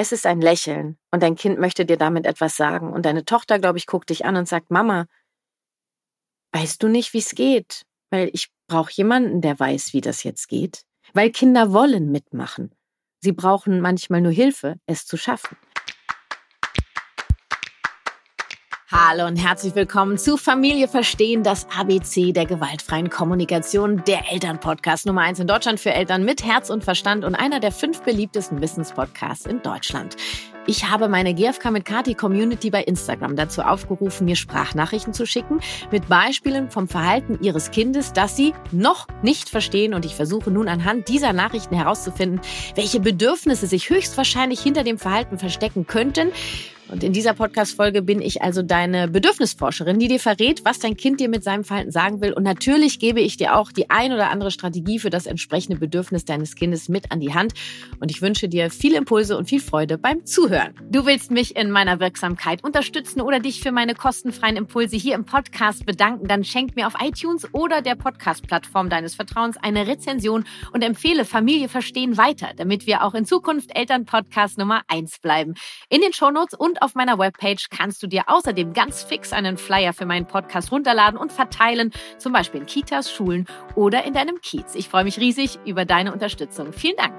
Es ist ein Lächeln und dein Kind möchte dir damit etwas sagen und deine Tochter, glaube ich, guckt dich an und sagt, Mama, weißt du nicht, wie es geht? Weil ich brauche jemanden, der weiß, wie das jetzt geht. Weil Kinder wollen mitmachen. Sie brauchen manchmal nur Hilfe, es zu schaffen. Hallo und herzlich willkommen zu Familie Verstehen, das ABC der gewaltfreien Kommunikation, der Elternpodcast Nummer eins in Deutschland für Eltern mit Herz und Verstand und einer der fünf beliebtesten Wissenspodcasts in Deutschland. Ich habe meine GFK mit Kati Community bei Instagram dazu aufgerufen, mir Sprachnachrichten zu schicken mit Beispielen vom Verhalten ihres Kindes, das sie noch nicht verstehen. Und ich versuche nun anhand dieser Nachrichten herauszufinden, welche Bedürfnisse sich höchstwahrscheinlich hinter dem Verhalten verstecken könnten und in dieser Podcast-Folge bin ich also deine Bedürfnisforscherin, die dir verrät, was dein Kind dir mit seinem Verhalten sagen will. Und natürlich gebe ich dir auch die ein oder andere Strategie für das entsprechende Bedürfnis deines Kindes mit an die Hand. Und ich wünsche dir viele Impulse und viel Freude beim Zuhören. Du willst mich in meiner Wirksamkeit unterstützen oder dich für meine kostenfreien Impulse hier im Podcast bedanken, dann schenk mir auf iTunes oder der Podcast-Plattform deines Vertrauens eine Rezension und empfehle Familie verstehen weiter, damit wir auch in Zukunft Eltern-Podcast Nummer eins bleiben. In den Shownotes und auf meiner Webpage kannst du dir außerdem ganz fix einen Flyer für meinen Podcast runterladen und verteilen, zum Beispiel in Kitas, Schulen oder in deinem Kiez. Ich freue mich riesig über deine Unterstützung. Vielen Dank.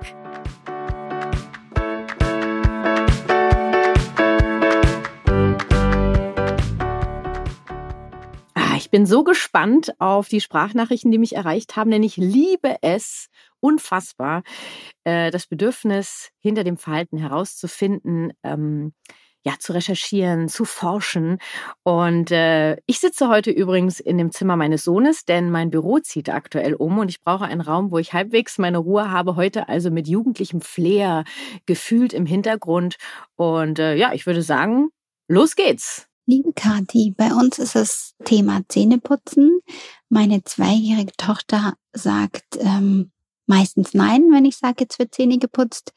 Ah, ich bin so gespannt auf die Sprachnachrichten, die mich erreicht haben, denn ich liebe es unfassbar, äh, das Bedürfnis hinter dem Verhalten herauszufinden, ähm, ja, zu recherchieren, zu forschen. Und äh, ich sitze heute übrigens in dem Zimmer meines Sohnes, denn mein Büro zieht aktuell um und ich brauche einen Raum, wo ich halbwegs meine Ruhe habe. Heute also mit jugendlichem Flair gefühlt im Hintergrund. Und äh, ja, ich würde sagen, los geht's. Liebe Kathi, bei uns ist das Thema Zähneputzen. Meine zweijährige Tochter sagt, ähm, meistens nein, wenn ich sage, jetzt wird Zähne geputzt.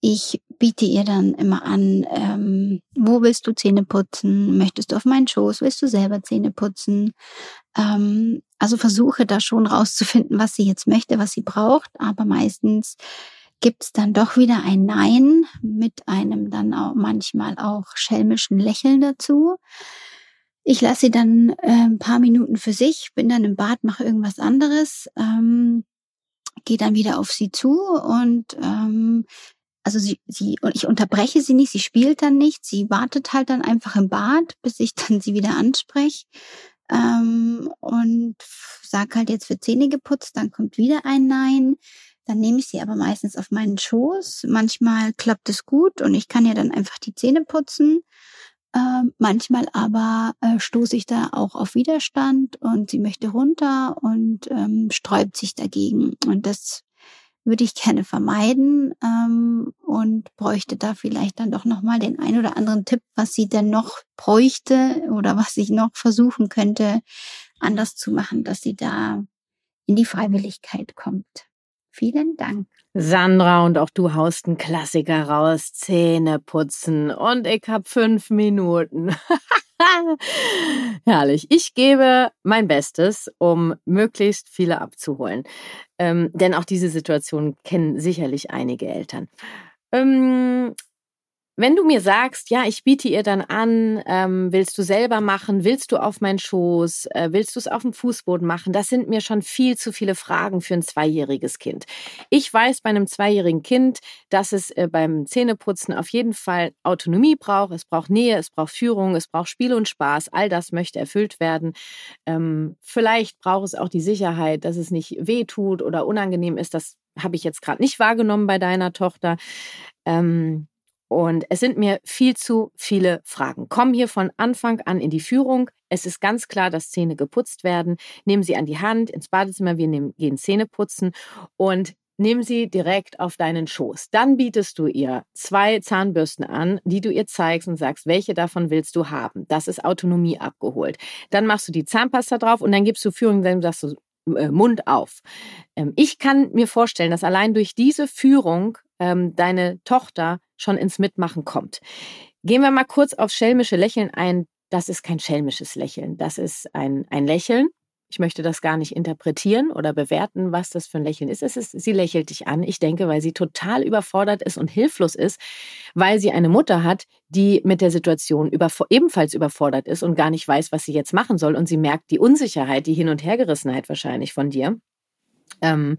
Ich biete ihr dann immer an, ähm, wo willst du Zähne putzen? Möchtest du auf meinen Schoß? Willst du selber Zähne putzen? Ähm, also versuche da schon rauszufinden, was sie jetzt möchte, was sie braucht. Aber meistens gibt's dann doch wieder ein Nein mit einem dann auch manchmal auch schelmischen Lächeln dazu. Ich lasse sie dann äh, ein paar Minuten für sich, bin dann im Bad, mache irgendwas anderes. Ähm, gehe dann wieder auf sie zu und ähm, also sie, sie, ich unterbreche sie nicht, sie spielt dann nicht, sie wartet halt dann einfach im Bad, bis ich dann sie wieder anspreche. Ähm, und sag halt jetzt für Zähne geputzt, dann kommt wieder ein Nein. Dann nehme ich sie aber meistens auf meinen Schoß. Manchmal klappt es gut und ich kann ja dann einfach die Zähne putzen. Äh, manchmal aber äh, stoße ich da auch auf Widerstand und sie möchte runter und ähm, sträubt sich dagegen. Und das würde ich gerne vermeiden ähm, und bräuchte da vielleicht dann doch nochmal den ein oder anderen Tipp, was sie denn noch bräuchte oder was ich noch versuchen könnte, anders zu machen, dass sie da in die Freiwilligkeit kommt. Vielen Dank. Sandra und auch du haust einen Klassiker raus, Zähne putzen und ich hab fünf Minuten. Herrlich. Ich gebe mein Bestes, um möglichst viele abzuholen. Ähm, denn auch diese Situation kennen sicherlich einige Eltern. Ähm, wenn du mir sagst, ja, ich biete ihr dann an, ähm, willst du selber machen, willst du auf meinen Schoß, äh, willst du es auf dem Fußboden machen, das sind mir schon viel zu viele Fragen für ein zweijähriges Kind. Ich weiß bei einem zweijährigen Kind, dass es äh, beim Zähneputzen auf jeden Fall Autonomie braucht, es braucht Nähe, es braucht Führung, es braucht Spiel und Spaß, all das möchte erfüllt werden. Ähm, vielleicht braucht es auch die Sicherheit, dass es nicht weh tut oder unangenehm ist, das habe ich jetzt gerade nicht wahrgenommen bei deiner Tochter. Ähm, und es sind mir viel zu viele Fragen. Komm hier von Anfang an in die Führung. Es ist ganz klar, dass Zähne geputzt werden. Nehmen Sie an die Hand ins Badezimmer. Wir nehmen, gehen Zähne putzen und nehmen sie direkt auf deinen Schoß. Dann bietest du ihr zwei Zahnbürsten an, die du ihr zeigst und sagst, welche davon willst du haben. Das ist Autonomie abgeholt. Dann machst du die Zahnpasta drauf und dann gibst du Führung, dann sagst du äh, Mund auf. Ähm, ich kann mir vorstellen, dass allein durch diese Führung ähm, deine Tochter schon ins Mitmachen kommt. Gehen wir mal kurz auf schelmische Lächeln ein. Das ist kein schelmisches Lächeln. Das ist ein, ein Lächeln. Ich möchte das gar nicht interpretieren oder bewerten, was das für ein Lächeln ist. Es ist, sie lächelt dich an. Ich denke, weil sie total überfordert ist und hilflos ist, weil sie eine Mutter hat, die mit der Situation über, ebenfalls überfordert ist und gar nicht weiß, was sie jetzt machen soll. Und sie merkt die Unsicherheit, die Hin- und Hergerissenheit wahrscheinlich von dir. Ähm,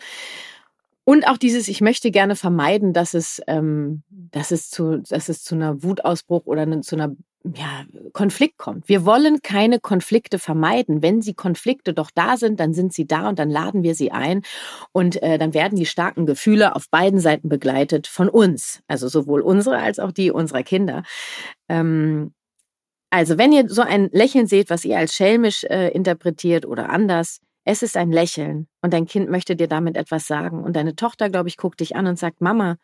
und auch dieses, ich möchte gerne vermeiden, dass es, ähm, dass es zu, dass es zu einer Wutausbruch oder ne, zu einer ja, Konflikt kommt. Wir wollen keine Konflikte vermeiden. Wenn sie Konflikte doch da sind, dann sind sie da und dann laden wir sie ein und äh, dann werden die starken Gefühle auf beiden Seiten begleitet von uns, also sowohl unsere als auch die unserer Kinder. Ähm, also wenn ihr so ein Lächeln seht, was ihr als schelmisch äh, interpretiert oder anders, es ist ein Lächeln und dein Kind möchte dir damit etwas sagen und deine Tochter, glaube ich, guckt dich an und sagt, Mama,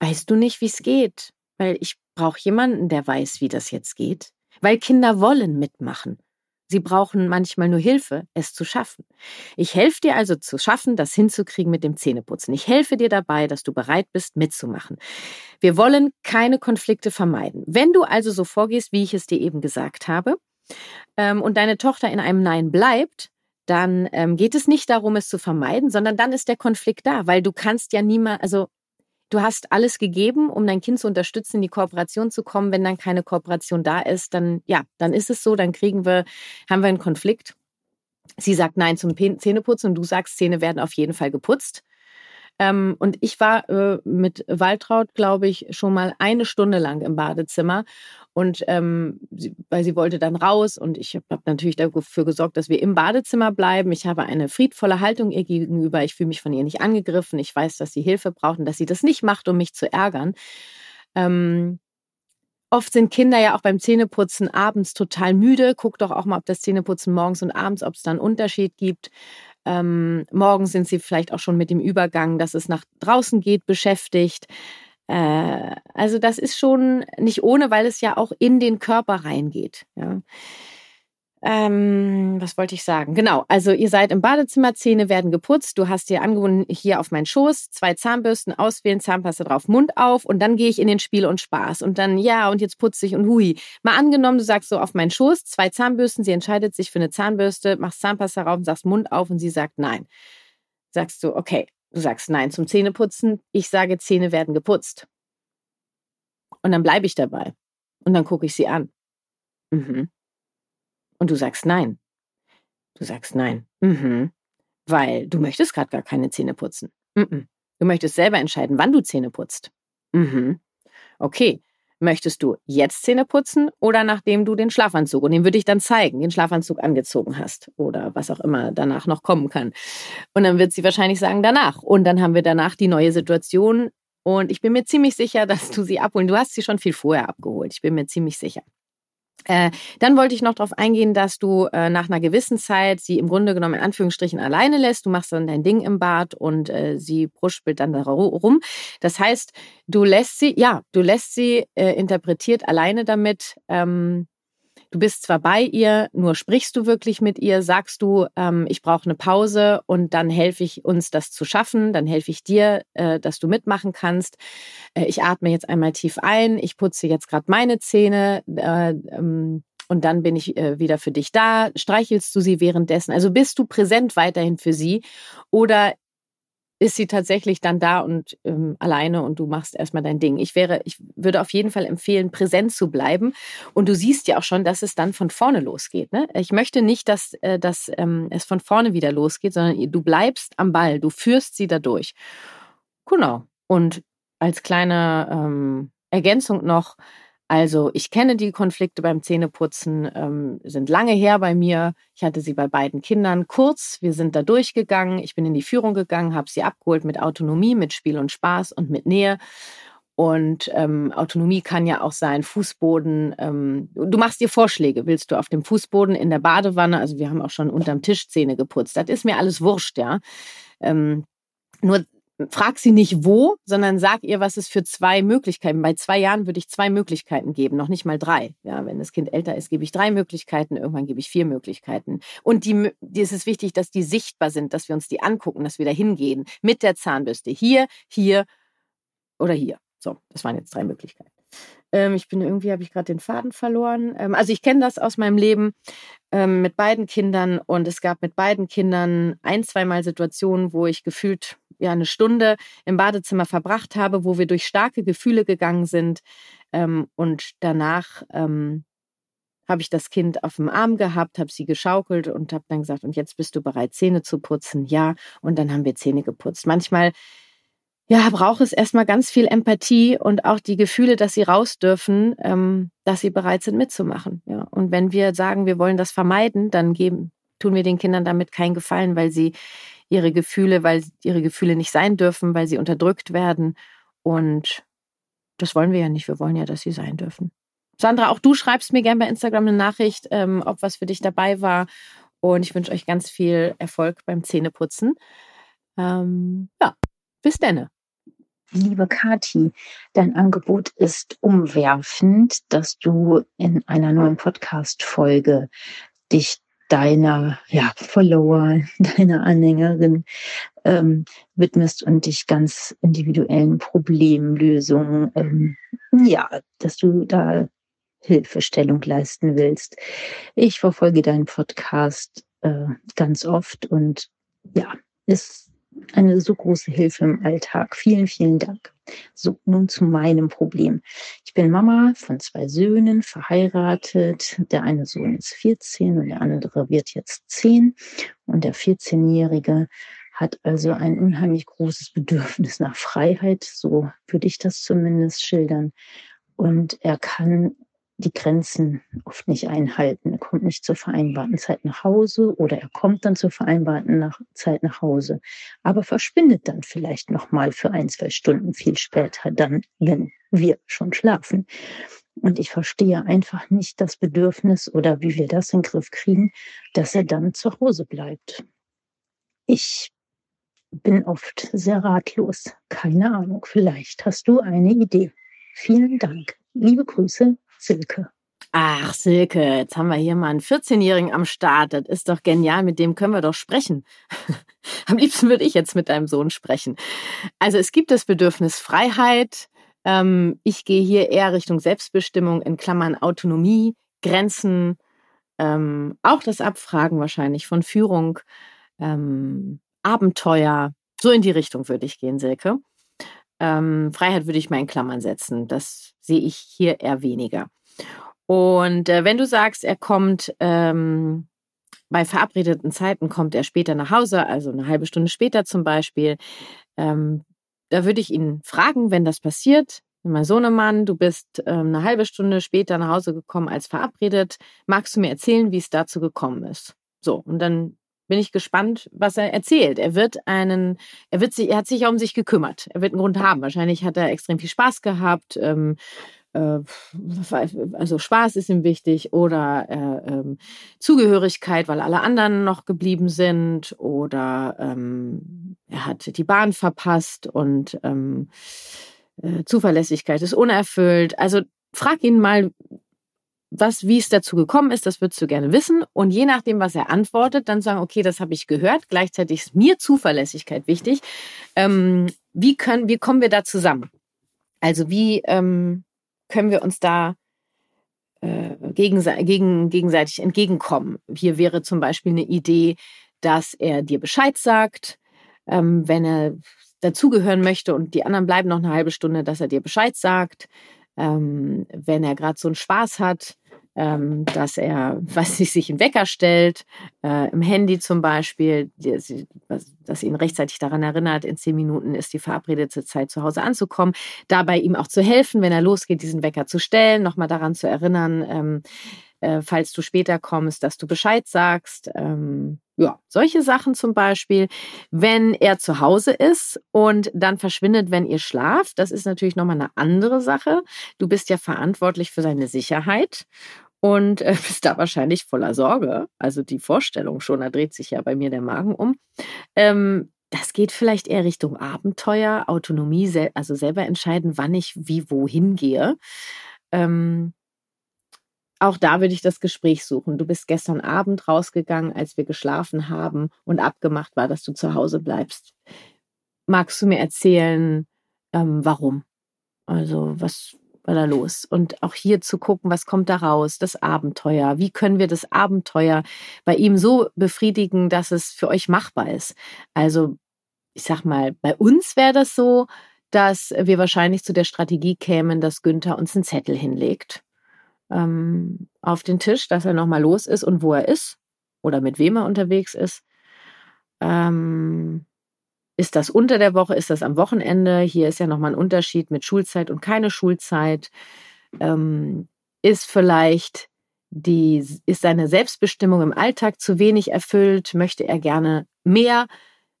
weißt du nicht, wie es geht? Weil ich brauche jemanden, der weiß, wie das jetzt geht. Weil Kinder wollen mitmachen. Sie brauchen manchmal nur Hilfe, es zu schaffen. Ich helfe dir also zu schaffen, das hinzukriegen mit dem Zähneputzen. Ich helfe dir dabei, dass du bereit bist, mitzumachen. Wir wollen keine Konflikte vermeiden. Wenn du also so vorgehst, wie ich es dir eben gesagt habe, ähm, und deine Tochter in einem Nein bleibt, dann ähm, geht es nicht darum, es zu vermeiden, sondern dann ist der Konflikt da, weil du kannst ja niemals, also du hast alles gegeben, um dein Kind zu unterstützen, in die Kooperation zu kommen. Wenn dann keine Kooperation da ist, dann ja, dann ist es so, dann kriegen wir, haben wir einen Konflikt. Sie sagt Nein zum Zähneputzen und du sagst, Zähne werden auf jeden Fall geputzt. Ähm, und ich war äh, mit Waltraud, glaube ich, schon mal eine Stunde lang im Badezimmer. Und ähm, sie, weil sie wollte dann raus und ich habe natürlich dafür gesorgt, dass wir im Badezimmer bleiben. Ich habe eine friedvolle Haltung ihr gegenüber. Ich fühle mich von ihr nicht angegriffen. Ich weiß, dass sie Hilfe braucht und dass sie das nicht macht, um mich zu ärgern. Ähm, Oft sind Kinder ja auch beim Zähneputzen abends total müde. Guck doch auch mal, ob das Zähneputzen morgens und abends, ob es da einen Unterschied gibt. Ähm, morgens sind sie vielleicht auch schon mit dem Übergang, dass es nach draußen geht, beschäftigt. Äh, also das ist schon nicht ohne, weil es ja auch in den Körper reingeht. Ja. Ähm, was wollte ich sagen? Genau, also ihr seid im Badezimmer, Zähne werden geputzt, du hast dir angewohnt, hier auf meinen Schoß, zwei Zahnbürsten auswählen, Zahnpasta drauf, Mund auf und dann gehe ich in den Spiel und Spaß und dann, ja, und jetzt putze ich und hui. Mal angenommen, du sagst so auf meinen Schoß, zwei Zahnbürsten, sie entscheidet sich für eine Zahnbürste, machst Zahnpasta rauf und sagst Mund auf und sie sagt nein. Sagst du, okay, du sagst nein zum Zähneputzen, ich sage, Zähne werden geputzt. Und dann bleibe ich dabei und dann gucke ich sie an. Mhm. Und du sagst nein. Du sagst nein. Mhm. Weil du möchtest gerade gar keine Zähne putzen. Mhm. Du möchtest selber entscheiden, wann du Zähne putzt. Mhm. Okay. Möchtest du jetzt Zähne putzen oder nachdem du den Schlafanzug, und den würde ich dann zeigen, den Schlafanzug angezogen hast oder was auch immer danach noch kommen kann. Und dann wird sie wahrscheinlich sagen, danach. Und dann haben wir danach die neue Situation. Und ich bin mir ziemlich sicher, dass du sie abholen. Du hast sie schon viel vorher abgeholt. Ich bin mir ziemlich sicher. Äh, dann wollte ich noch darauf eingehen, dass du äh, nach einer gewissen Zeit sie im Grunde genommen in Anführungsstrichen alleine lässt. Du machst dann dein Ding im Bad und äh, sie bruspelt dann da rum. Das heißt, du lässt sie, ja, du lässt sie äh, interpretiert alleine damit. Ähm, Du bist zwar bei ihr, nur sprichst du wirklich mit ihr, sagst du, ähm, ich brauche eine Pause und dann helfe ich uns, das zu schaffen, dann helfe ich dir, äh, dass du mitmachen kannst. Äh, ich atme jetzt einmal tief ein, ich putze jetzt gerade meine Zähne. Äh, ähm, und dann bin ich äh, wieder für dich da. Streichelst du sie währenddessen? Also bist du präsent weiterhin für sie oder ist sie tatsächlich dann da und ähm, alleine und du machst erstmal dein Ding. Ich wäre, ich würde auf jeden Fall empfehlen, präsent zu bleiben. Und du siehst ja auch schon, dass es dann von vorne losgeht. Ne? Ich möchte nicht, dass, äh, dass ähm, es von vorne wieder losgeht, sondern du bleibst am Ball, du führst sie dadurch. Genau. Und als kleine ähm, Ergänzung noch, also ich kenne die Konflikte beim Zähneputzen, ähm, sind lange her bei mir. Ich hatte sie bei beiden Kindern kurz. Wir sind da durchgegangen. Ich bin in die Führung gegangen, habe sie abgeholt mit Autonomie, mit Spiel und Spaß und mit Nähe. Und ähm, Autonomie kann ja auch sein, Fußboden. Ähm, du machst dir Vorschläge. Willst du auf dem Fußboden, in der Badewanne? Also wir haben auch schon unterm Tisch Zähne geputzt. Das ist mir alles wurscht, ja. Ähm, nur frag sie nicht wo, sondern sag ihr, was es für zwei Möglichkeiten. Bei zwei Jahren würde ich zwei Möglichkeiten geben, noch nicht mal drei. Ja, wenn das Kind älter ist, gebe ich drei Möglichkeiten, irgendwann gebe ich vier Möglichkeiten. Und die, die ist es wichtig, dass die sichtbar sind, dass wir uns die angucken, dass wir da hingehen mit der Zahnbürste. Hier, hier oder hier. So, das waren jetzt drei Möglichkeiten. Ähm, ich bin irgendwie, habe ich gerade den Faden verloren. Ähm, also ich kenne das aus meinem Leben ähm, mit beiden Kindern und es gab mit beiden Kindern ein, zweimal Situationen, wo ich gefühlt ja eine Stunde im Badezimmer verbracht habe, wo wir durch starke Gefühle gegangen sind ähm, und danach ähm, habe ich das Kind auf dem Arm gehabt, habe sie geschaukelt und habe dann gesagt, und jetzt bist du bereit, Zähne zu putzen? Ja, und dann haben wir Zähne geputzt. Manchmal ja, braucht es erstmal ganz viel Empathie und auch die Gefühle, dass sie raus dürfen, ähm, dass sie bereit sind mitzumachen. Ja. Und wenn wir sagen, wir wollen das vermeiden, dann geben, tun wir den Kindern damit keinen Gefallen, weil sie ihre Gefühle, weil ihre Gefühle nicht sein dürfen, weil sie unterdrückt werden. Und das wollen wir ja nicht. Wir wollen ja, dass sie sein dürfen. Sandra, auch du schreibst mir gerne bei Instagram eine Nachricht, ähm, ob was für dich dabei war. Und ich wünsche euch ganz viel Erfolg beim Zähneputzen. Ähm, ja, bis denne. Liebe Kati, dein Angebot ist umwerfend, dass du in einer neuen Podcast-Folge dich deiner ja, Follower, deiner Anhängerin ähm, widmest und dich ganz individuellen Problemlösungen, ähm, ja, dass du da Hilfestellung leisten willst. Ich verfolge deinen Podcast äh, ganz oft und ja, ist eine so große Hilfe im Alltag. Vielen, vielen Dank. So, nun zu meinem Problem. Ich bin Mama von zwei Söhnen, verheiratet. Der eine Sohn ist 14 und der andere wird jetzt 10. Und der 14-Jährige hat also ein unheimlich großes Bedürfnis nach Freiheit. So würde ich das zumindest schildern. Und er kann die Grenzen oft nicht einhalten. Er kommt nicht zur vereinbarten Zeit nach Hause oder er kommt dann zur vereinbarten nach Zeit nach Hause, aber verschwindet dann vielleicht noch mal für ein, zwei Stunden viel später, dann, wenn wir schon schlafen. Und ich verstehe einfach nicht das Bedürfnis oder wie wir das in den Griff kriegen, dass er dann zu Hause bleibt. Ich bin oft sehr ratlos. Keine Ahnung, vielleicht hast du eine Idee. Vielen Dank. Liebe Grüße, Silke. Ach, Silke, jetzt haben wir hier mal einen 14-Jährigen am Start. Das ist doch genial, mit dem können wir doch sprechen. am liebsten würde ich jetzt mit deinem Sohn sprechen. Also es gibt das Bedürfnis Freiheit. Ähm, ich gehe hier eher Richtung Selbstbestimmung, in Klammern Autonomie, Grenzen, ähm, auch das Abfragen wahrscheinlich von Führung, ähm, Abenteuer. So in die Richtung würde ich gehen, Silke. Ähm, Freiheit würde ich mal in Klammern setzen. Das sehe ich hier eher weniger. Und äh, wenn du sagst, er kommt ähm, bei verabredeten Zeiten, kommt er später nach Hause, also eine halbe Stunde später zum Beispiel, ähm, da würde ich ihn fragen, wenn das passiert. Mein Sohnemann, du bist ähm, eine halbe Stunde später nach Hause gekommen als verabredet. Magst du mir erzählen, wie es dazu gekommen ist? So, und dann bin ich gespannt, was er erzählt. Er wird einen, er wird sich, er hat sich ja um sich gekümmert. Er wird einen Grund haben. Wahrscheinlich hat er extrem viel Spaß gehabt. Ähm, äh, also Spaß ist ihm wichtig oder äh, ähm, Zugehörigkeit, weil alle anderen noch geblieben sind oder ähm, er hat die Bahn verpasst und ähm, äh, Zuverlässigkeit ist unerfüllt. Also frag ihn mal, was, wie es dazu gekommen ist, das würdest du gerne wissen. Und je nachdem, was er antwortet, dann sagen, okay, das habe ich gehört. Gleichzeitig ist mir Zuverlässigkeit wichtig. Ähm, wie können, wie kommen wir da zusammen? Also wie ähm, können wir uns da äh, gegense gegen, gegenseitig entgegenkommen? Hier wäre zum Beispiel eine Idee, dass er dir Bescheid sagt, ähm, wenn er dazugehören möchte und die anderen bleiben noch eine halbe Stunde, dass er dir Bescheid sagt ähm, wenn er gerade so einen Spaß hat, ähm, dass er, was ich, sich einen Wecker stellt, äh, im Handy zum Beispiel, dass ihn rechtzeitig daran erinnert, in zehn Minuten ist die verabredete Zeit zu Hause anzukommen, dabei ihm auch zu helfen, wenn er losgeht, diesen Wecker zu stellen, nochmal daran zu erinnern, ähm, äh, falls du später kommst, dass du Bescheid sagst. Ähm, ja, solche Sachen zum Beispiel. Wenn er zu Hause ist und dann verschwindet, wenn ihr schlaft, das ist natürlich nochmal eine andere Sache. Du bist ja verantwortlich für seine Sicherheit und äh, bist da wahrscheinlich voller Sorge. Also die Vorstellung schon, da dreht sich ja bei mir der Magen um. Ähm, das geht vielleicht eher Richtung Abenteuer, Autonomie, also selber entscheiden, wann ich wie wohin gehe. Ähm, auch da würde ich das Gespräch suchen. Du bist gestern Abend rausgegangen, als wir geschlafen haben und abgemacht war, dass du zu Hause bleibst. Magst du mir erzählen, ähm, warum? Also was oder los. Und auch hier zu gucken, was kommt da raus, das Abenteuer. Wie können wir das Abenteuer bei ihm so befriedigen, dass es für euch machbar ist? Also, ich sag mal, bei uns wäre das so, dass wir wahrscheinlich zu der Strategie kämen, dass Günther uns einen Zettel hinlegt ähm, auf den Tisch, dass er nochmal los ist und wo er ist oder mit wem er unterwegs ist. Ähm, ist das unter der Woche? Ist das am Wochenende? Hier ist ja nochmal ein Unterschied mit Schulzeit und keine Schulzeit. Ähm, ist vielleicht die, ist seine Selbstbestimmung im Alltag zu wenig erfüllt? Möchte er gerne mehr?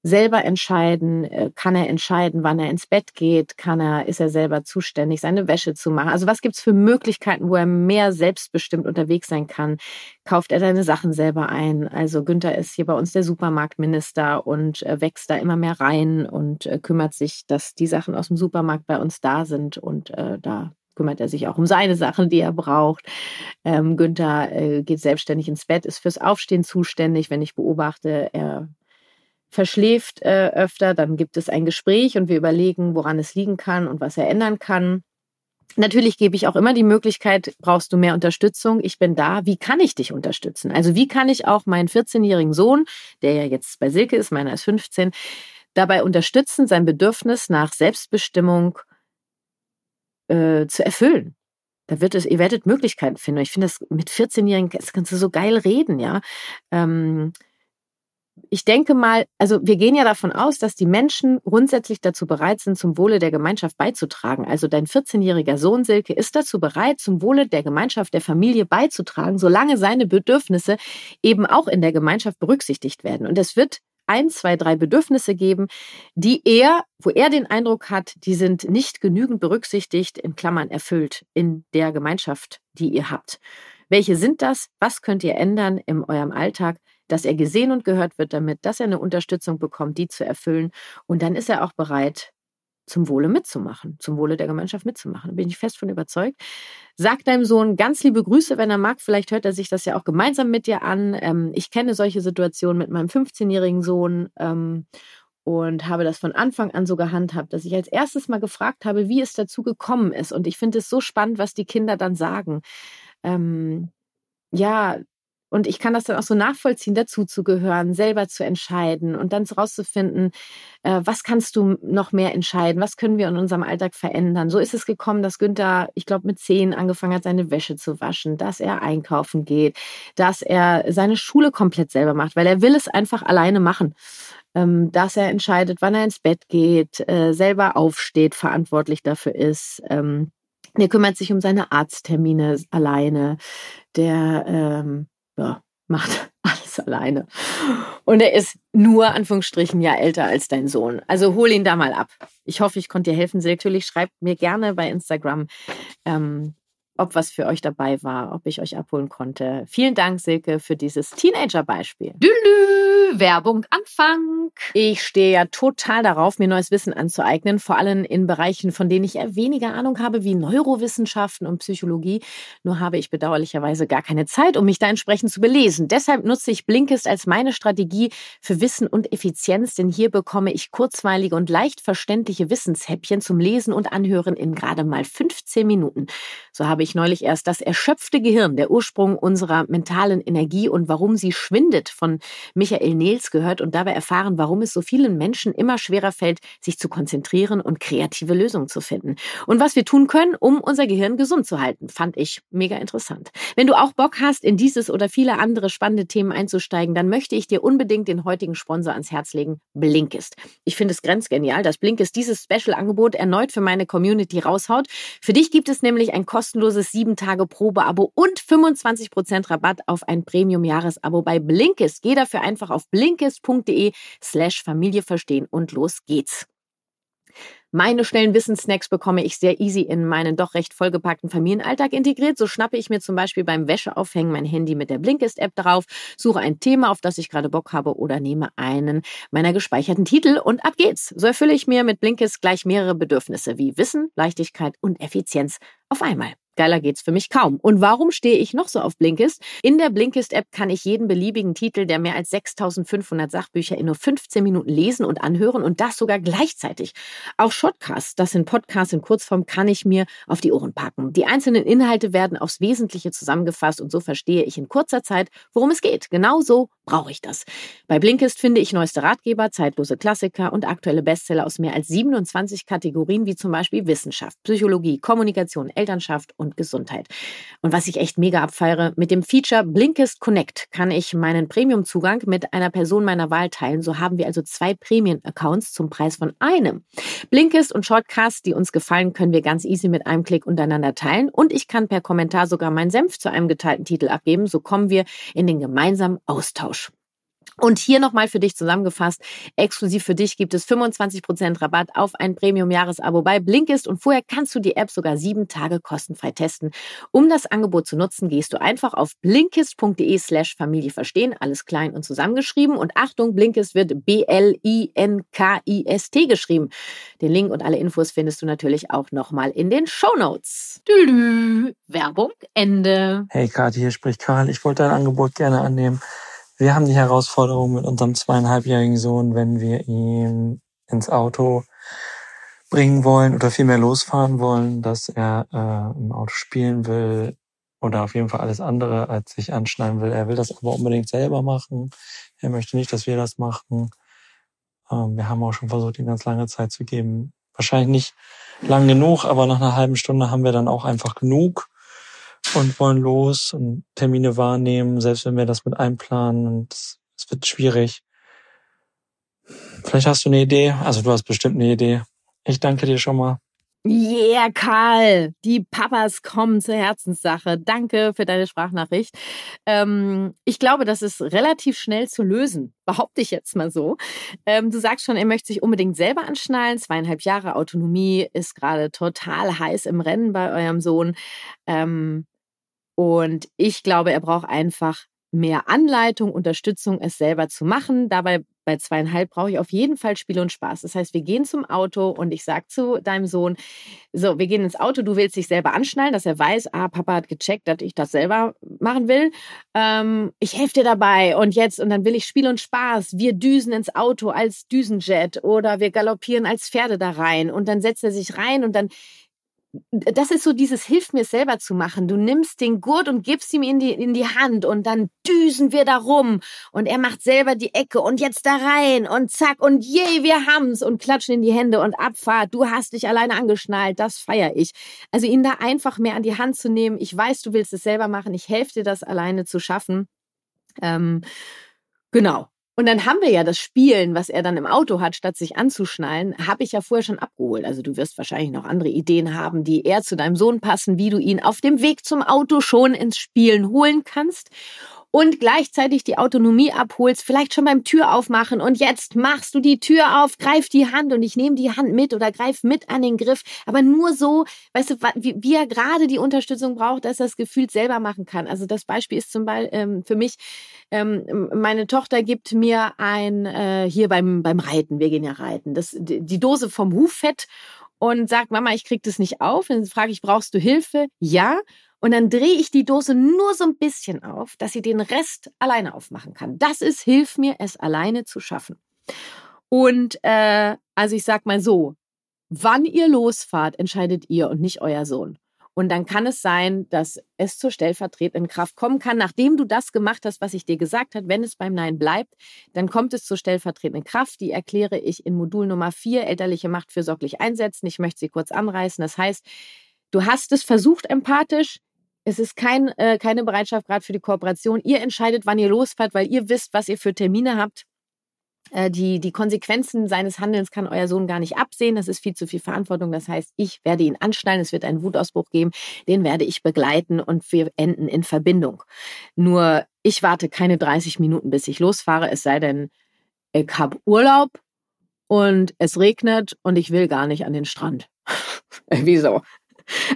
Selber entscheiden, äh, kann er entscheiden, wann er ins Bett geht, kann er, ist er selber zuständig, seine Wäsche zu machen. Also was gibt's für Möglichkeiten, wo er mehr selbstbestimmt unterwegs sein kann? Kauft er seine Sachen selber ein? Also Günther ist hier bei uns der Supermarktminister und äh, wächst da immer mehr rein und äh, kümmert sich, dass die Sachen aus dem Supermarkt bei uns da sind und äh, da kümmert er sich auch um seine Sachen, die er braucht. Ähm, Günther äh, geht selbstständig ins Bett, ist fürs Aufstehen zuständig. Wenn ich beobachte, er verschläft äh, öfter, dann gibt es ein Gespräch und wir überlegen, woran es liegen kann und was er ändern kann. Natürlich gebe ich auch immer die Möglichkeit, brauchst du mehr Unterstützung? Ich bin da. Wie kann ich dich unterstützen? Also wie kann ich auch meinen 14-jährigen Sohn, der ja jetzt bei Silke ist, meiner ist 15, dabei unterstützen, sein Bedürfnis nach Selbstbestimmung äh, zu erfüllen? Da wird es, ihr werdet Möglichkeiten finden. Ich finde das mit 14-Jährigen, das kannst du so geil reden, ja. Ähm, ich denke mal, also wir gehen ja davon aus, dass die Menschen grundsätzlich dazu bereit sind, zum Wohle der Gemeinschaft beizutragen. Also dein 14-jähriger Sohn Silke ist dazu bereit, zum Wohle der Gemeinschaft, der Familie beizutragen, solange seine Bedürfnisse eben auch in der Gemeinschaft berücksichtigt werden. Und es wird ein, zwei, drei Bedürfnisse geben, die er, wo er den Eindruck hat, die sind nicht genügend berücksichtigt, in Klammern erfüllt in der Gemeinschaft, die ihr habt. Welche sind das? Was könnt ihr ändern in eurem Alltag? Dass er gesehen und gehört wird damit, dass er eine Unterstützung bekommt, die zu erfüllen. Und dann ist er auch bereit, zum Wohle mitzumachen, zum Wohle der Gemeinschaft mitzumachen. Da bin ich fest von überzeugt. Sag deinem Sohn ganz liebe Grüße, wenn er mag. Vielleicht hört er sich das ja auch gemeinsam mit dir an. Ähm, ich kenne solche Situationen mit meinem 15-jährigen Sohn ähm, und habe das von Anfang an so gehandhabt, dass ich als erstes mal gefragt habe, wie es dazu gekommen ist. Und ich finde es so spannend, was die Kinder dann sagen. Ähm, ja, und ich kann das dann auch so nachvollziehen, dazu zu gehören, selber zu entscheiden und dann rauszufinden, äh, was kannst du noch mehr entscheiden, was können wir in unserem Alltag verändern. So ist es gekommen, dass Günther, ich glaube, mit zehn angefangen hat, seine Wäsche zu waschen, dass er einkaufen geht, dass er seine Schule komplett selber macht, weil er will es einfach alleine machen. Ähm, dass er entscheidet, wann er ins Bett geht, äh, selber aufsteht, verantwortlich dafür ist. Ähm, der kümmert sich um seine Arzttermine alleine. Der ähm, ja, macht alles alleine. Und er ist nur, Anführungsstrichen, ja älter als dein Sohn. Also hol ihn da mal ab. Ich hoffe, ich konnte dir helfen. Natürlich schreibt mir gerne bei Instagram, ähm, ob was für euch dabei war, ob ich euch abholen konnte. Vielen Dank, Silke, für dieses Teenager-Beispiel. Werbung Anfang. Ich stehe ja total darauf, mir neues Wissen anzueignen, vor allem in Bereichen, von denen ich eher weniger Ahnung habe, wie Neurowissenschaften und Psychologie. Nur habe ich bedauerlicherweise gar keine Zeit, um mich da entsprechend zu belesen. Deshalb nutze ich Blinkist als meine Strategie für Wissen und Effizienz, denn hier bekomme ich kurzweilige und leicht verständliche Wissenshäppchen zum Lesen und Anhören in gerade mal 15 Minuten. So habe ich neulich erst das erschöpfte Gehirn, der Ursprung unserer mentalen Energie und warum sie schwindet von Michael Nils gehört und dabei erfahren, warum es so vielen Menschen immer schwerer fällt, sich zu konzentrieren und kreative Lösungen zu finden. Und was wir tun können, um unser Gehirn gesund zu halten, fand ich mega interessant. Wenn du auch Bock hast, in dieses oder viele andere spannende Themen einzusteigen, dann möchte ich dir unbedingt den heutigen Sponsor ans Herz legen, Blinkist. Ich finde es grenzgenial, dass Blinkist dieses Special-Angebot erneut für meine Community raushaut. Für dich gibt es nämlich ein kostenloses 7-Tage-Probe-Abo und 25% Rabatt auf ein Premium-Jahresabo bei Blinkist. Geh dafür einfach auf blinkist.de slash Familie verstehen und los geht's. Meine schnellen Wissenssnacks bekomme ich sehr easy in meinen doch recht vollgepackten Familienalltag integriert. So schnappe ich mir zum Beispiel beim Wäscheaufhängen mein Handy mit der Blinkist-App drauf, suche ein Thema, auf das ich gerade Bock habe oder nehme einen meiner gespeicherten Titel und ab geht's. So erfülle ich mir mit Blinkist gleich mehrere Bedürfnisse wie Wissen, Leichtigkeit und Effizienz auf einmal. Geiler geht's für mich kaum. Und warum stehe ich noch so auf Blinkist? In der Blinkist-App kann ich jeden beliebigen Titel der mehr als 6500 Sachbücher in nur 15 Minuten lesen und anhören und das sogar gleichzeitig. Auch Shotcasts, das sind Podcasts in Kurzform, kann ich mir auf die Ohren packen. Die einzelnen Inhalte werden aufs Wesentliche zusammengefasst und so verstehe ich in kurzer Zeit, worum es geht. Genau so brauche ich das. Bei Blinkist finde ich neueste Ratgeber, zeitlose Klassiker und aktuelle Bestseller aus mehr als 27 Kategorien wie zum Beispiel Wissenschaft, Psychologie, Kommunikation, Elternschaft und und Gesundheit. Und was ich echt mega abfeiere, mit dem Feature Blinkist Connect kann ich meinen Premium-Zugang mit einer Person meiner Wahl teilen. So haben wir also zwei Prämien-Accounts zum Preis von einem. Blinkist und Shortcasts, die uns gefallen, können wir ganz easy mit einem Klick untereinander teilen. Und ich kann per Kommentar sogar meinen Senf zu einem geteilten Titel abgeben. So kommen wir in den gemeinsamen Austausch. Und hier nochmal für dich zusammengefasst, exklusiv für dich gibt es 25% Rabatt auf ein Premium-Jahresabo bei Blinkist und vorher kannst du die App sogar sieben Tage kostenfrei testen. Um das Angebot zu nutzen, gehst du einfach auf blinkist.de slash Familie verstehen, alles klein und zusammengeschrieben und Achtung, Blinkist wird B-L-I-N-K-I-S-T geschrieben. Den Link und alle Infos findest du natürlich auch nochmal in den Show Notes. Werbung, Ende. Hey Kathi, hier spricht Karl. Ich wollte dein Angebot gerne annehmen. Wir haben die Herausforderung mit unserem zweieinhalbjährigen Sohn, wenn wir ihn ins Auto bringen wollen oder vielmehr losfahren wollen, dass er äh, im Auto spielen will oder auf jeden Fall alles andere als sich anschneiden will. Er will das aber unbedingt selber machen. Er möchte nicht, dass wir das machen. Ähm, wir haben auch schon versucht, ihm ganz lange Zeit zu geben. Wahrscheinlich nicht lang genug, aber nach einer halben Stunde haben wir dann auch einfach genug und wollen los und Termine wahrnehmen, selbst wenn wir das mit einplanen und es, wird schwierig. Vielleicht hast du eine Idee, also du hast bestimmt eine Idee. Ich danke dir schon mal. Yeah, Karl, die Papas kommen zur Herzenssache. Danke für deine Sprachnachricht. Ähm, ich glaube, das ist relativ schnell zu lösen, behaupte ich jetzt mal so. Ähm, du sagst schon, er möchte sich unbedingt selber anschnallen. Zweieinhalb Jahre Autonomie ist gerade total heiß im Rennen bei eurem Sohn. Ähm, und ich glaube, er braucht einfach mehr Anleitung, Unterstützung, es selber zu machen. Dabei bei zweieinhalb brauche ich auf jeden Fall Spiel und Spaß. Das heißt, wir gehen zum Auto und ich sage zu deinem Sohn, so, wir gehen ins Auto, du willst dich selber anschnallen, dass er weiß, ah, Papa hat gecheckt, dass ich das selber machen will. Ähm, ich helfe dir dabei und jetzt, und dann will ich Spiel und Spaß. Wir düsen ins Auto als Düsenjet oder wir galoppieren als Pferde da rein und dann setzt er sich rein und dann das ist so dieses Hilf mir selber zu machen. Du nimmst den Gurt und gibst ihm in die, in die Hand und dann düsen wir da rum und er macht selber die Ecke und jetzt da rein und zack und je, wir haben's und klatschen in die Hände und Abfahrt. Du hast dich alleine angeschnallt, das feiere ich. Also ihn da einfach mehr an die Hand zu nehmen. Ich weiß, du willst es selber machen. Ich helfe dir, das alleine zu schaffen. Ähm, genau. Und dann haben wir ja das Spielen, was er dann im Auto hat, statt sich anzuschnallen, habe ich ja vorher schon abgeholt. Also du wirst wahrscheinlich noch andere Ideen haben, die eher zu deinem Sohn passen, wie du ihn auf dem Weg zum Auto schon ins Spielen holen kannst und gleichzeitig die Autonomie abholst, vielleicht schon beim Tür aufmachen und jetzt machst du die Tür auf, greif die Hand und ich nehme die Hand mit oder greif mit an den Griff, aber nur so, weißt du, wie, wie er gerade die Unterstützung braucht, dass er das Gefühl selber machen kann. Also das Beispiel ist zum Beispiel ähm, für mich, ähm, meine Tochter gibt mir ein, äh, hier beim, beim Reiten, wir gehen ja reiten, das, die Dose vom Huffett und sagt, Mama, ich krieg das nicht auf. Dann frage ich, brauchst du Hilfe? Ja. Und dann drehe ich die Dose nur so ein bisschen auf, dass sie den Rest alleine aufmachen kann. Das ist, hilf mir, es alleine zu schaffen. Und äh, also ich sag mal so, wann ihr losfahrt, entscheidet ihr und nicht euer Sohn. Und dann kann es sein, dass es zur stellvertretenden Kraft kommen kann, nachdem du das gemacht hast, was ich dir gesagt habe. Wenn es beim Nein bleibt, dann kommt es zur stellvertretenden Kraft. Die erkläre ich in Modul Nummer 4, elterliche Macht fürsorglich einsetzen. Ich möchte sie kurz anreißen. Das heißt, du hast es versucht empathisch, es ist kein, äh, keine Bereitschaft gerade für die Kooperation. Ihr entscheidet, wann ihr losfahrt, weil ihr wisst, was ihr für Termine habt. Äh, die, die Konsequenzen seines Handelns kann euer Sohn gar nicht absehen. Das ist viel zu viel Verantwortung. Das heißt, ich werde ihn anschnallen. Es wird einen Wutausbruch geben. Den werde ich begleiten und wir enden in Verbindung. Nur ich warte keine 30 Minuten, bis ich losfahre. Es sei denn, ich habe Urlaub und es regnet und ich will gar nicht an den Strand. Wieso?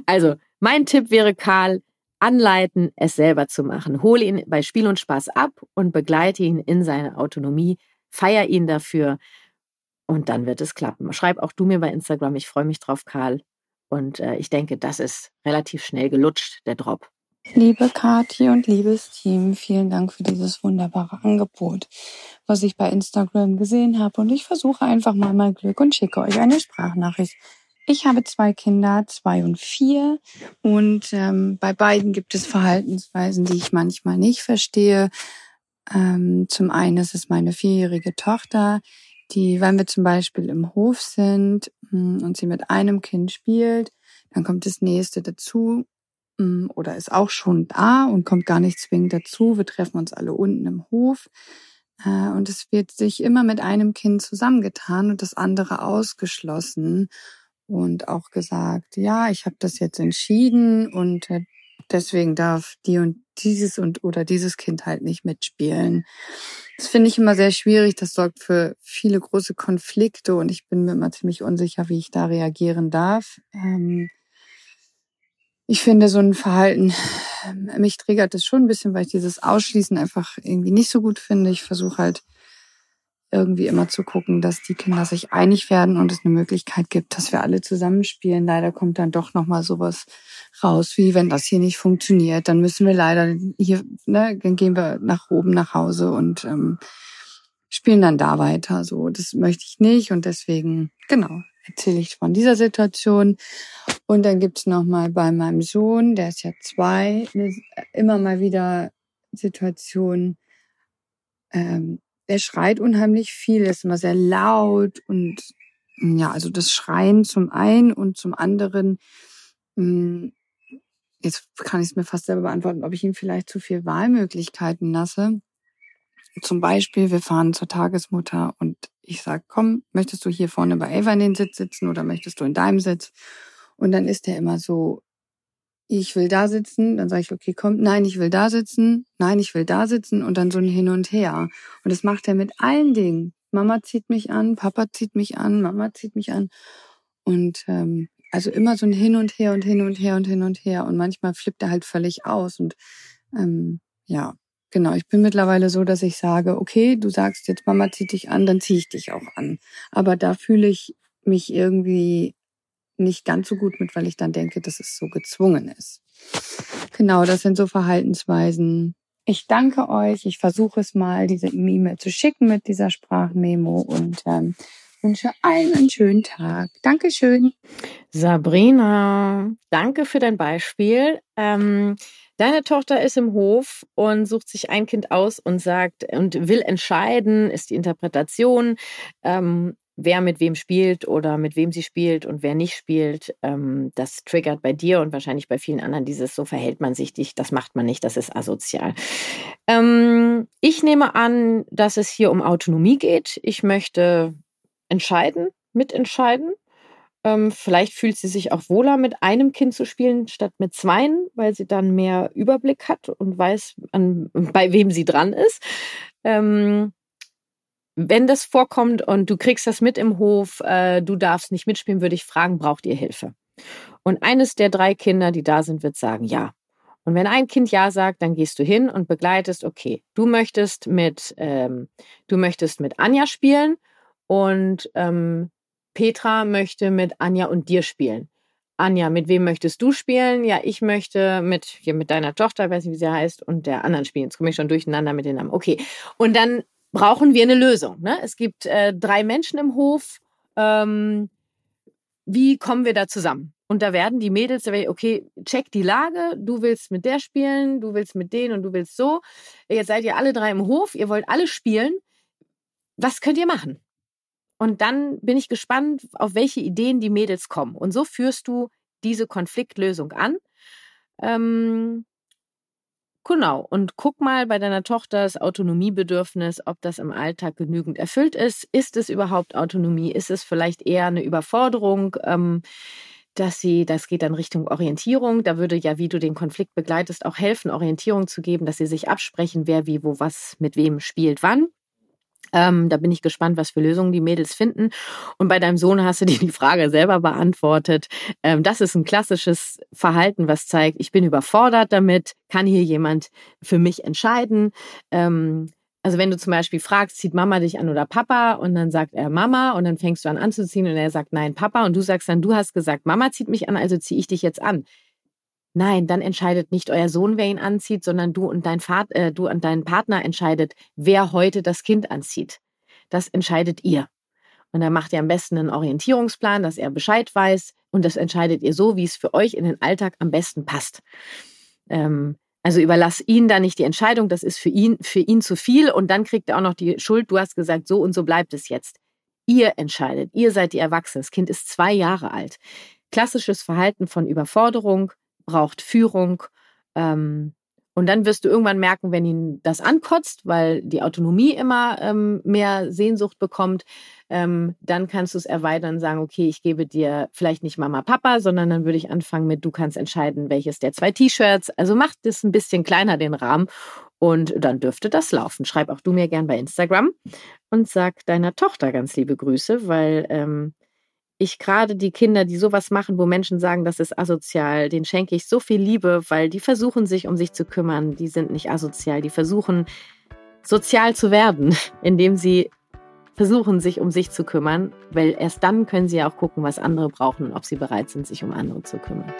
Also, mein Tipp wäre, Karl, anleiten, es selber zu machen. Hole ihn bei Spiel und Spaß ab und begleite ihn in seine Autonomie. Feier ihn dafür und dann wird es klappen. Schreib auch du mir bei Instagram. Ich freue mich drauf, Karl. Und äh, ich denke, das ist relativ schnell gelutscht, der Drop. Liebe Kathi und liebes Team, vielen Dank für dieses wunderbare Angebot, was ich bei Instagram gesehen habe. Und ich versuche einfach mal mein Glück und schicke euch eine Sprachnachricht. Ich habe zwei Kinder, zwei und vier. Und ähm, bei beiden gibt es Verhaltensweisen, die ich manchmal nicht verstehe. Ähm, zum einen ist es meine vierjährige Tochter, die, wenn wir zum Beispiel im Hof sind hm, und sie mit einem Kind spielt, dann kommt das nächste dazu hm, oder ist auch schon da und kommt gar nicht zwingend dazu. Wir treffen uns alle unten im Hof äh, und es wird sich immer mit einem Kind zusammengetan und das andere ausgeschlossen und auch gesagt, ja, ich habe das jetzt entschieden und äh, deswegen darf die und dieses und oder dieses Kind halt nicht mitspielen. Das finde ich immer sehr schwierig. Das sorgt für viele große Konflikte und ich bin mir immer ziemlich unsicher, wie ich da reagieren darf. Ähm ich finde so ein Verhalten, mich triggert das schon ein bisschen, weil ich dieses Ausschließen einfach irgendwie nicht so gut finde. Ich versuche halt irgendwie immer zu gucken, dass die Kinder sich einig werden und es eine Möglichkeit gibt, dass wir alle zusammenspielen. Leider kommt dann doch nochmal sowas raus, wie wenn das hier nicht funktioniert, dann müssen wir leider hier, ne, dann gehen wir nach oben nach Hause und ähm, spielen dann da weiter. So, das möchte ich nicht und deswegen, genau, erzähle ich von dieser Situation. Und dann gibt's noch mal bei meinem Sohn, der ist ja zwei, immer mal wieder Situation, ähm, der schreit unheimlich viel, ist immer sehr laut und ja, also das Schreien zum einen und zum anderen, hm, jetzt kann ich es mir fast selber beantworten, ob ich ihm vielleicht zu viel Wahlmöglichkeiten lasse. Zum Beispiel, wir fahren zur Tagesmutter und ich sage, komm, möchtest du hier vorne bei Eva in den Sitz sitzen oder möchtest du in deinem Sitz? Und dann ist er immer so, ich will da sitzen, dann sage ich, okay, komm, nein, ich will da sitzen, nein, ich will da sitzen und dann so ein Hin und Her. Und das macht er mit allen Dingen. Mama zieht mich an, Papa zieht mich an, Mama zieht mich an. Und ähm, also immer so ein Hin und Her und Hin und Her und Hin und Her. Und manchmal flippt er halt völlig aus. Und ähm, ja, genau, ich bin mittlerweile so, dass ich sage, okay, du sagst jetzt, Mama zieht dich an, dann ziehe ich dich auch an. Aber da fühle ich mich irgendwie nicht ganz so gut mit, weil ich dann denke, dass es so gezwungen ist. Genau, das sind so Verhaltensweisen. Ich danke euch. Ich versuche es mal, diese E-Mail zu schicken mit dieser Sprachmemo und ähm, wünsche allen einen schönen Tag. Dankeschön. Sabrina, danke für dein Beispiel. Ähm, deine Tochter ist im Hof und sucht sich ein Kind aus und sagt und will entscheiden, ist die Interpretation. Ähm, wer mit wem spielt oder mit wem sie spielt und wer nicht spielt, ähm, das triggert bei dir und wahrscheinlich bei vielen anderen dieses, so verhält man sich dich, das macht man nicht, das ist asozial. Ähm, ich nehme an, dass es hier um Autonomie geht. Ich möchte entscheiden, mitentscheiden. Ähm, vielleicht fühlt sie sich auch wohler, mit einem Kind zu spielen, statt mit zweien, weil sie dann mehr Überblick hat und weiß, an, bei wem sie dran ist. Ähm, wenn das vorkommt und du kriegst das mit im Hof, äh, du darfst nicht mitspielen, würde ich fragen, braucht ihr Hilfe? Und eines der drei Kinder, die da sind, wird sagen, ja. Und wenn ein Kind ja sagt, dann gehst du hin und begleitest, okay, du möchtest mit, ähm, du möchtest mit Anja spielen und ähm, Petra möchte mit Anja und dir spielen. Anja, mit wem möchtest du spielen? Ja, ich möchte mit, hier mit deiner Tochter, weiß nicht, wie sie heißt, und der anderen spielen. Jetzt komme ich schon durcheinander mit den Namen. Okay. Und dann brauchen wir eine Lösung. Ne? Es gibt äh, drei Menschen im Hof. Ähm, wie kommen wir da zusammen? Und da werden die Mädels, okay, check die Lage, du willst mit der spielen, du willst mit denen und du willst so. Jetzt seid ihr alle drei im Hof, ihr wollt alle spielen. Was könnt ihr machen? Und dann bin ich gespannt, auf welche Ideen die Mädels kommen. Und so führst du diese Konfliktlösung an. Ähm, Genau. Und guck mal bei deiner Tochter das Autonomiebedürfnis, ob das im Alltag genügend erfüllt ist. Ist es überhaupt Autonomie? Ist es vielleicht eher eine Überforderung? Ähm, dass sie, das geht dann Richtung Orientierung. Da würde ja, wie du den Konflikt begleitest, auch helfen, Orientierung zu geben, dass sie sich absprechen, wer wie, wo, was, mit wem spielt, wann. Ähm, da bin ich gespannt, was für Lösungen die Mädels finden. Und bei deinem Sohn hast du dir die Frage selber beantwortet. Ähm, das ist ein klassisches Verhalten, was zeigt, ich bin überfordert damit, kann hier jemand für mich entscheiden. Ähm, Also wenn du zum Beispiel fragst, zieht Mama dich an oder Papa und dann sagt er Mama und dann fängst du an anzuziehen und er sagt nein Papa und du sagst dann, du hast gesagt, Mama zieht mich an, also ziehe ich dich jetzt an. Nein, dann entscheidet nicht euer Sohn, wer ihn anzieht, sondern du und dein Vater, äh, du und dein Partner entscheidet, wer heute das Kind anzieht. Das entscheidet ihr. Und dann macht ihr am besten einen Orientierungsplan, dass er Bescheid weiß. Und das entscheidet ihr so, wie es für euch in den Alltag am besten passt. Ähm, also überlass ihn da nicht die Entscheidung, das ist für ihn, für ihn zu viel und dann kriegt er auch noch die Schuld. Du hast gesagt, so und so bleibt es jetzt. Ihr entscheidet, ihr seid die Erwachsenen. Das Kind ist zwei Jahre alt. Klassisches Verhalten von Überforderung braucht Führung. Ähm, und dann wirst du irgendwann merken, wenn ihn das ankotzt, weil die Autonomie immer ähm, mehr Sehnsucht bekommt, ähm, dann kannst du es erweitern und sagen, okay, ich gebe dir vielleicht nicht Mama, Papa, sondern dann würde ich anfangen mit, du kannst entscheiden, welches der zwei T-Shirts. Also mach das ein bisschen kleiner, den Rahmen. Und dann dürfte das laufen. Schreib auch du mir gern bei Instagram und sag deiner Tochter ganz liebe Grüße, weil ähm, ich gerade die Kinder, die sowas machen, wo Menschen sagen, das ist asozial, denen schenke ich so viel Liebe, weil die versuchen sich um sich zu kümmern. Die sind nicht asozial, die versuchen sozial zu werden, indem sie versuchen, sich um sich zu kümmern, weil erst dann können sie ja auch gucken, was andere brauchen und ob sie bereit sind, sich um andere zu kümmern.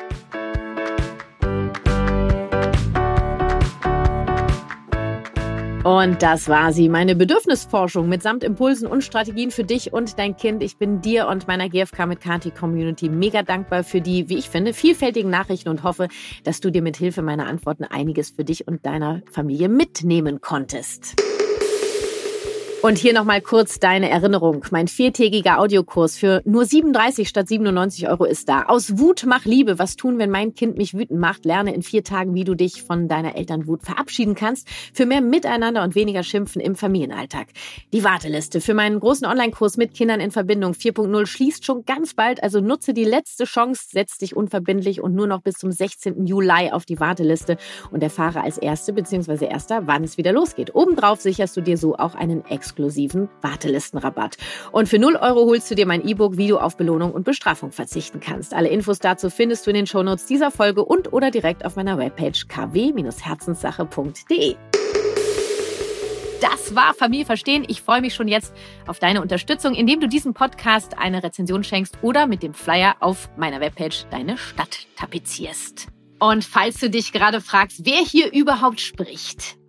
Und das war sie, meine Bedürfnisforschung mitsamt Impulsen und Strategien für dich und dein Kind. Ich bin dir und meiner GFK mit Kati Community mega dankbar für die, wie ich finde, vielfältigen Nachrichten und hoffe, dass du dir mit Hilfe meiner Antworten einiges für dich und deiner Familie mitnehmen konntest. Und hier nochmal kurz deine Erinnerung. Mein viertägiger Audiokurs für nur 37 statt 97 Euro ist da. Aus Wut mach Liebe. Was tun, wenn mein Kind mich wütend macht? Lerne in vier Tagen, wie du dich von deiner Elternwut verabschieden kannst. Für mehr Miteinander und weniger Schimpfen im Familienalltag. Die Warteliste für meinen großen Online-Kurs mit Kindern in Verbindung 4.0 schließt schon ganz bald. Also nutze die letzte Chance, setz dich unverbindlich und nur noch bis zum 16. Juli auf die Warteliste und erfahre als Erste bzw. Erster, wann es wieder losgeht. Obendrauf sicherst du dir so auch einen Ex exklusiven Wartelistenrabatt. Und für 0 Euro holst du dir mein E-Book, wie du auf Belohnung und Bestrafung verzichten kannst. Alle Infos dazu findest du in den Shownotes dieser Folge und oder direkt auf meiner Webpage kw-herzenssache.de. Das war Familie verstehen. Ich freue mich schon jetzt auf deine Unterstützung, indem du diesem Podcast eine Rezension schenkst oder mit dem Flyer auf meiner Webpage deine Stadt tapezierst. Und falls du dich gerade fragst, wer hier überhaupt spricht,